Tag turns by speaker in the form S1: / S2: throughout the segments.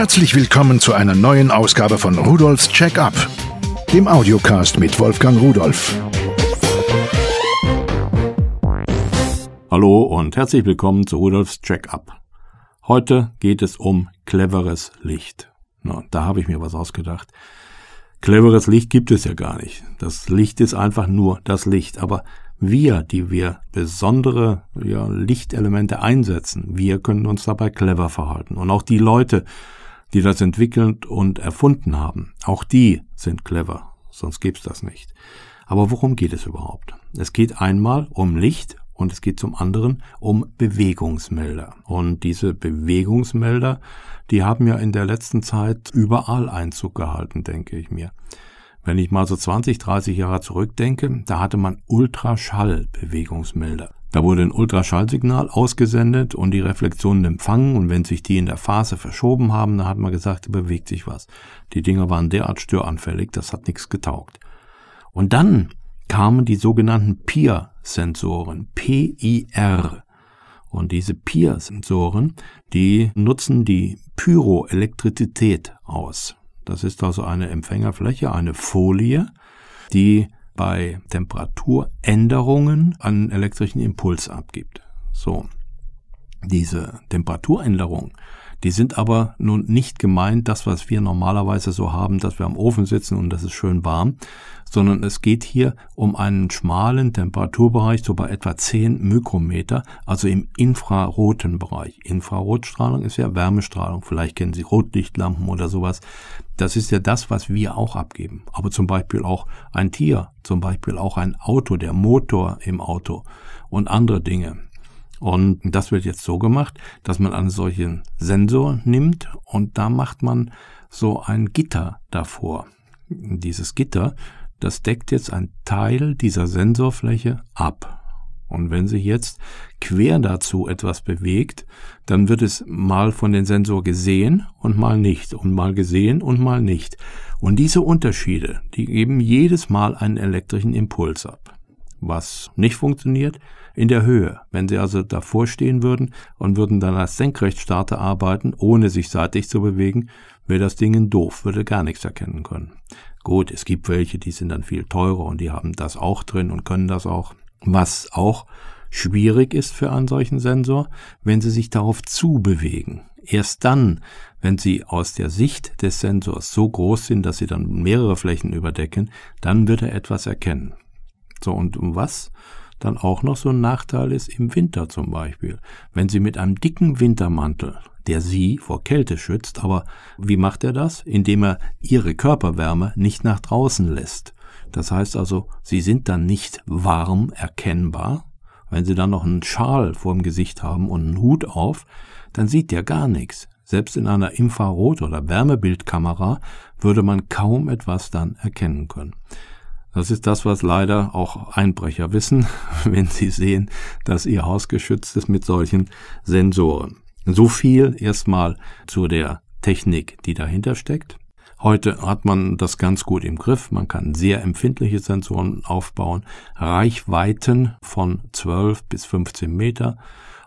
S1: Herzlich willkommen zu einer neuen Ausgabe von Rudolfs Check-up, dem Audiocast mit Wolfgang Rudolf.
S2: Hallo und herzlich willkommen zu Rudolfs Check-up. Heute geht es um cleveres Licht. Na, da habe ich mir was ausgedacht. Cleveres Licht gibt es ja gar nicht. Das Licht ist einfach nur das Licht. Aber wir, die wir besondere ja, Lichtelemente einsetzen, wir können uns dabei clever verhalten. Und auch die Leute, die das entwickelt und erfunden haben, auch die sind clever. Sonst gibt's das nicht. Aber worum geht es überhaupt? Es geht einmal um Licht und es geht zum anderen um Bewegungsmelder. Und diese Bewegungsmelder, die haben ja in der letzten Zeit überall Einzug gehalten, denke ich mir. Wenn ich mal so 20, 30 Jahre zurückdenke, da hatte man Ultraschallbewegungsmelder. Da wurde ein Ultraschallsignal ausgesendet und die Reflexionen empfangen und wenn sich die in der Phase verschoben haben, dann hat man gesagt, da bewegt sich was. Die Dinger waren derart störanfällig, das hat nichts getaugt. Und dann kamen die sogenannten PIR-Sensoren, P-I-R. Und diese PIR-Sensoren, die nutzen die Pyroelektrizität aus. Das ist also eine Empfängerfläche, eine Folie, die bei Temperaturänderungen einen elektrischen Impuls abgibt. So. Diese Temperaturänderung, die sind aber nun nicht gemeint, das, was wir normalerweise so haben, dass wir am Ofen sitzen und das ist schön warm, sondern es geht hier um einen schmalen Temperaturbereich, so bei etwa 10 Mikrometer, also im infraroten Bereich. Infrarotstrahlung ist ja Wärmestrahlung, vielleicht kennen Sie Rotlichtlampen oder sowas. Das ist ja das, was wir auch abgeben. Aber zum Beispiel auch ein Tier, zum Beispiel auch ein Auto, der Motor im Auto und andere Dinge. Und das wird jetzt so gemacht, dass man einen solchen Sensor nimmt und da macht man so ein Gitter davor. Dieses Gitter das deckt jetzt ein Teil dieser Sensorfläche ab. Und wenn sich jetzt quer dazu etwas bewegt, dann wird es mal von den Sensor gesehen und mal nicht und mal gesehen und mal nicht. Und diese Unterschiede, die geben jedes Mal einen elektrischen Impuls ab. Was nicht funktioniert, in der Höhe. Wenn Sie also davor stehen würden und würden dann als Senkrechtstarter arbeiten, ohne sich seitlich zu bewegen, wäre das Ding doof, würde gar nichts erkennen können. Gut, es gibt welche, die sind dann viel teurer und die haben das auch drin und können das auch. Was auch schwierig ist für einen solchen Sensor, wenn sie sich darauf zubewegen. Erst dann, wenn sie aus der Sicht des Sensors so groß sind, dass sie dann mehrere Flächen überdecken, dann wird er etwas erkennen. So, und um was dann auch noch so ein Nachteil ist im Winter zum Beispiel. Wenn Sie mit einem dicken Wintermantel der sie vor Kälte schützt, aber wie macht er das? Indem er ihre Körperwärme nicht nach draußen lässt. Das heißt also, sie sind dann nicht warm erkennbar. Wenn sie dann noch einen Schal vorm Gesicht haben und einen Hut auf, dann sieht der gar nichts. Selbst in einer Infrarot- oder Wärmebildkamera würde man kaum etwas dann erkennen können. Das ist das, was leider auch Einbrecher wissen, wenn sie sehen, dass ihr Haus geschützt ist mit solchen Sensoren. So viel erstmal zu der Technik, die dahinter steckt. Heute hat man das ganz gut im Griff. Man kann sehr empfindliche Sensoren aufbauen, Reichweiten von 12 bis 15 Meter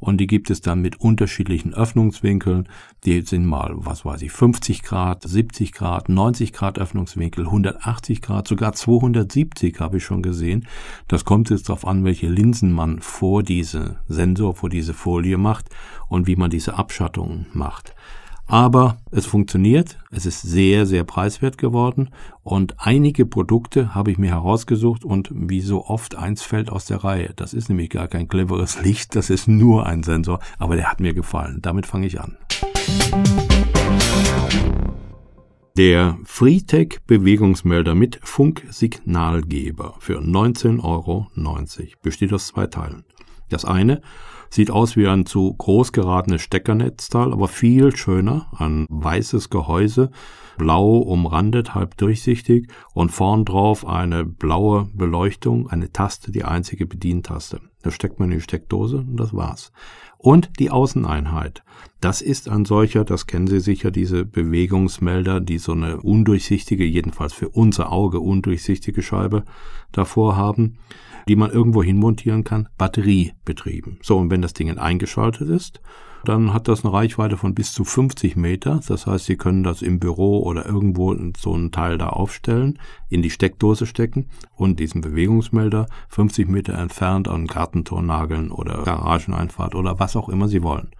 S2: und die gibt es dann mit unterschiedlichen Öffnungswinkeln. Die sind mal, was weiß ich, 50 Grad, 70 Grad, 90 Grad Öffnungswinkel, 180 Grad, sogar 270 habe ich schon gesehen. Das kommt jetzt darauf an, welche Linsen man vor diese Sensor, vor diese Folie macht und wie man diese Abschattung macht. Aber es funktioniert, es ist sehr, sehr preiswert geworden und einige Produkte habe ich mir herausgesucht und wie so oft eins fällt aus der Reihe. Das ist nämlich gar kein cleveres Licht, das ist nur ein Sensor, aber der hat mir gefallen. Damit fange ich an. Der Freetech Bewegungsmelder mit Funksignalgeber für 19,90 Euro besteht aus zwei Teilen. Das eine Sieht aus wie ein zu groß geratenes Steckernetzteil, aber viel schöner. Ein weißes Gehäuse, blau umrandet, halb durchsichtig und vorn drauf eine blaue Beleuchtung, eine Taste, die einzige Bedientaste. Da steckt man in die Steckdose und das war's. Und die Außeneinheit. Das ist ein solcher, das kennen Sie sicher, diese Bewegungsmelder, die so eine undurchsichtige, jedenfalls für unser Auge undurchsichtige Scheibe davor haben die man irgendwo hin montieren kann, batteriebetrieben. So, und wenn das Ding eingeschaltet ist, dann hat das eine Reichweite von bis zu 50 Meter. Das heißt, Sie können das im Büro oder irgendwo so einen Teil da aufstellen, in die Steckdose stecken und diesen Bewegungsmelder 50 Meter entfernt an Gartentor nageln oder Garageneinfahrt oder was auch immer Sie wollen.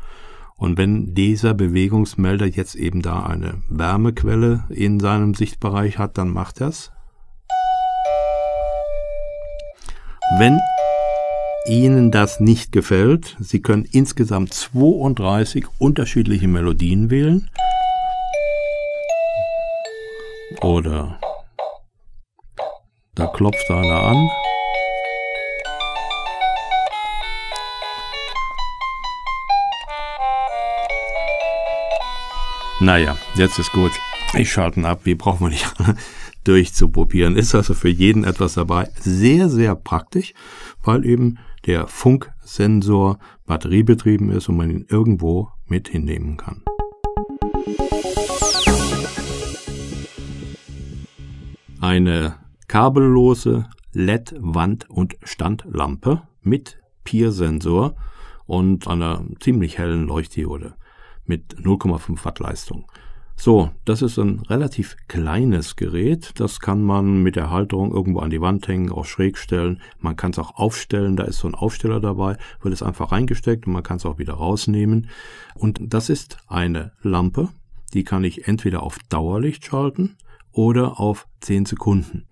S2: Und wenn dieser Bewegungsmelder jetzt eben da eine Wärmequelle in seinem Sichtbereich hat, dann macht das. Wenn Ihnen das nicht gefällt, Sie können insgesamt 32 unterschiedliche Melodien wählen. Oder da klopft einer an. Naja, jetzt ist gut. Ich schalte ab. Wie brauchen wir nicht durchzuprobieren? Ist also für jeden etwas dabei. Sehr, sehr praktisch, weil eben der Funksensor batteriebetrieben ist und man ihn irgendwo mit hinnehmen kann. Eine kabellose LED-Wand- und Standlampe mit Peer-Sensor und einer ziemlich hellen Leuchtdiode mit 0,5 Watt Leistung. So, das ist ein relativ kleines Gerät. Das kann man mit der Halterung irgendwo an die Wand hängen, auch schräg stellen. Man kann es auch aufstellen. Da ist so ein Aufsteller dabei, wird es einfach reingesteckt und man kann es auch wieder rausnehmen. Und das ist eine Lampe. Die kann ich entweder auf Dauerlicht schalten oder auf 10 Sekunden.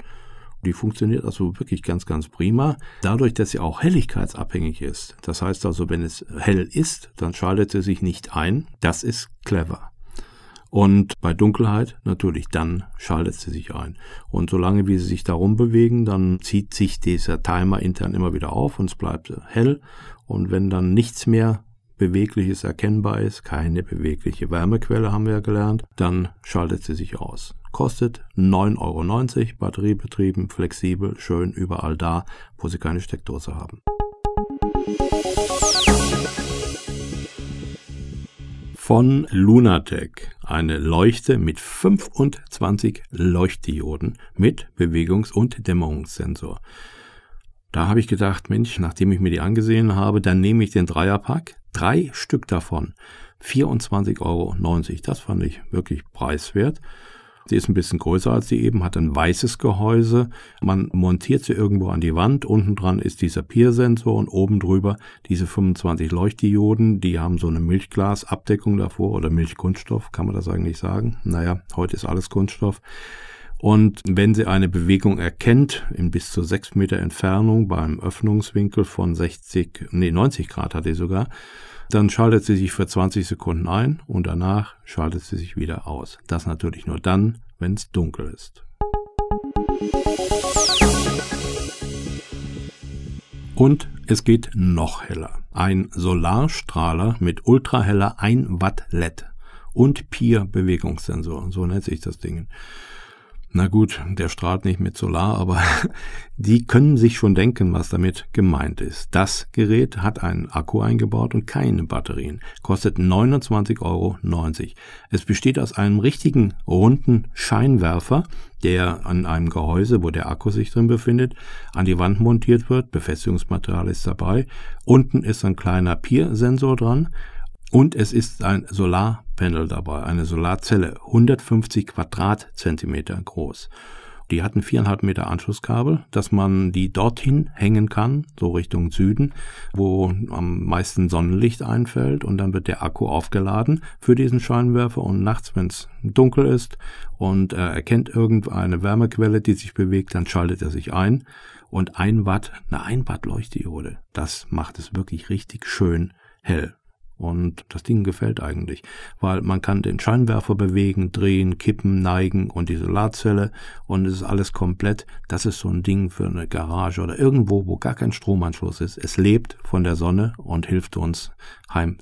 S2: Die funktioniert also wirklich ganz, ganz prima. Dadurch, dass sie auch helligkeitsabhängig ist. Das heißt also, wenn es hell ist, dann schaltet sie sich nicht ein. Das ist clever. Und bei Dunkelheit natürlich, dann schaltet sie sich ein. Und solange wie sie sich darum bewegen, dann zieht sich dieser Timer intern immer wieder auf und es bleibt hell. Und wenn dann nichts mehr Bewegliches erkennbar ist, keine bewegliche Wärmequelle haben wir ja gelernt, dann schaltet sie sich aus. Kostet 9,90 Euro, batteriebetrieben, flexibel, schön überall da, wo Sie keine Steckdose haben. Von Lunatec eine Leuchte mit 25 Leuchtdioden mit Bewegungs- und Dämmerungssensor. Da habe ich gedacht, Mensch, nachdem ich mir die angesehen habe, dann nehme ich den Dreierpack, drei Stück davon, 24,90 Euro. Das fand ich wirklich preiswert. Sie ist ein bisschen größer als die eben, hat ein weißes Gehäuse. Man montiert sie irgendwo an die Wand. Unten dran ist dieser Peer-Sensor und oben drüber diese 25 Leuchtdioden. Die haben so eine Milchglasabdeckung davor oder Milchkunststoff, kann man das eigentlich sagen? Naja, heute ist alles Kunststoff. Und wenn sie eine Bewegung erkennt, in bis zu sechs Meter Entfernung beim Öffnungswinkel von 60, nee, 90 Grad hat sie sogar, dann schaltet sie sich für 20 Sekunden ein und danach schaltet sie sich wieder aus. Das natürlich nur dann, wenn es dunkel ist. Und es geht noch heller. Ein Solarstrahler mit ultraheller 1 Watt LED und Peer Bewegungssensor, so nennt sich das Ding. Na gut, der strahlt nicht mit Solar, aber die können sich schon denken, was damit gemeint ist. Das Gerät hat einen Akku eingebaut und keine Batterien, kostet 29,90 Euro. Es besteht aus einem richtigen runden Scheinwerfer, der an einem Gehäuse, wo der Akku sich drin befindet, an die Wand montiert wird. Befestigungsmaterial ist dabei. Unten ist ein kleiner Peer-Sensor dran. Und es ist ein Solarpanel dabei, eine Solarzelle, 150 Quadratzentimeter groß. Die hatten viereinhalb Meter Anschlusskabel, dass man die dorthin hängen kann, so Richtung Süden, wo am meisten Sonnenlicht einfällt und dann wird der Akku aufgeladen für diesen Scheinwerfer und nachts, wenn es dunkel ist und er erkennt irgendeine Wärmequelle, die sich bewegt, dann schaltet er sich ein und ein Watt, eine ein Watt Leuchtdiode, das macht es wirklich richtig schön hell. Und das Ding gefällt eigentlich, weil man kann den Scheinwerfer bewegen, drehen, kippen, neigen und die Solarzelle und es ist alles komplett. Das ist so ein Ding für eine Garage oder irgendwo, wo gar kein Stromanschluss ist. Es lebt von der Sonne und hilft uns heim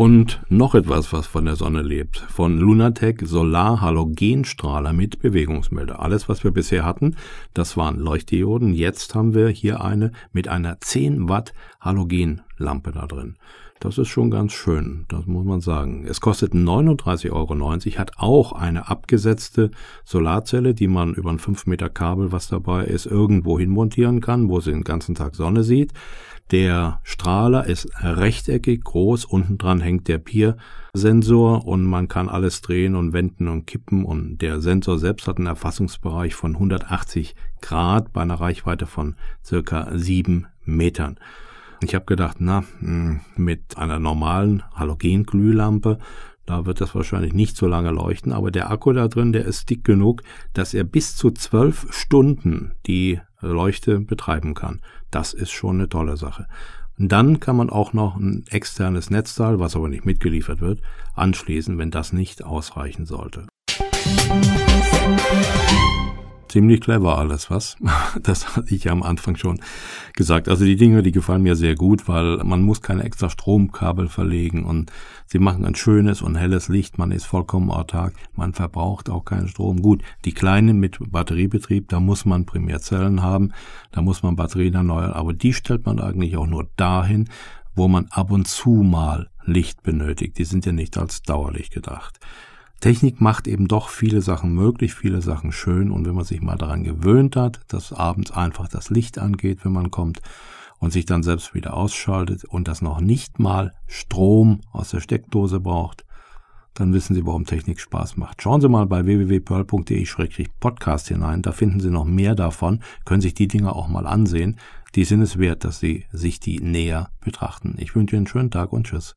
S2: Und noch etwas, was von der Sonne lebt. Von Lunatec Solar Halogenstrahler mit Bewegungsmelder. Alles, was wir bisher hatten, das waren Leuchtdioden. Jetzt haben wir hier eine mit einer 10 Watt Halogenlampe da drin. Das ist schon ganz schön, das muss man sagen. Es kostet 39,90 Euro, hat auch eine abgesetzte Solarzelle, die man über ein 5 Meter Kabel, was dabei ist, irgendwo hin montieren kann, wo sie den ganzen Tag Sonne sieht. Der Strahler ist rechteckig groß, unten dran hängt der Pier-Sensor und man kann alles drehen und wenden und kippen und der Sensor selbst hat einen Erfassungsbereich von 180 Grad bei einer Reichweite von circa 7 Metern. Ich habe gedacht, na, hm, mit einer normalen Halogenglühlampe, da wird das wahrscheinlich nicht so lange leuchten, aber der Akku da drin, der ist dick genug, dass er bis zu zwölf Stunden die Leuchte betreiben kann. Das ist schon eine tolle Sache. Und dann kann man auch noch ein externes Netzteil, was aber nicht mitgeliefert wird, anschließen, wenn das nicht ausreichen sollte. Ziemlich clever alles, was? Das hatte ich ja am Anfang schon gesagt. Also die Dinge, die gefallen mir sehr gut, weil man muss keine extra Stromkabel verlegen und sie machen ein schönes und helles Licht. Man ist vollkommen autark. Man verbraucht auch keinen Strom. Gut, die kleinen mit Batteriebetrieb, da muss man Primärzellen haben. Da muss man Batterien erneuern. Aber die stellt man eigentlich auch nur dahin, wo man ab und zu mal Licht benötigt. Die sind ja nicht als Dauerlicht gedacht. Technik macht eben doch viele Sachen möglich, viele Sachen schön und wenn man sich mal daran gewöhnt hat, dass abends einfach das Licht angeht, wenn man kommt und sich dann selbst wieder ausschaltet und das noch nicht mal Strom aus der Steckdose braucht, dann wissen Sie, warum Technik Spaß macht. Schauen Sie mal bei www.pearl.de-podcast hinein, da finden Sie noch mehr davon, können sich die Dinge auch mal ansehen. Die sind es wert, dass Sie sich die näher betrachten. Ich wünsche Ihnen einen schönen Tag und Tschüss.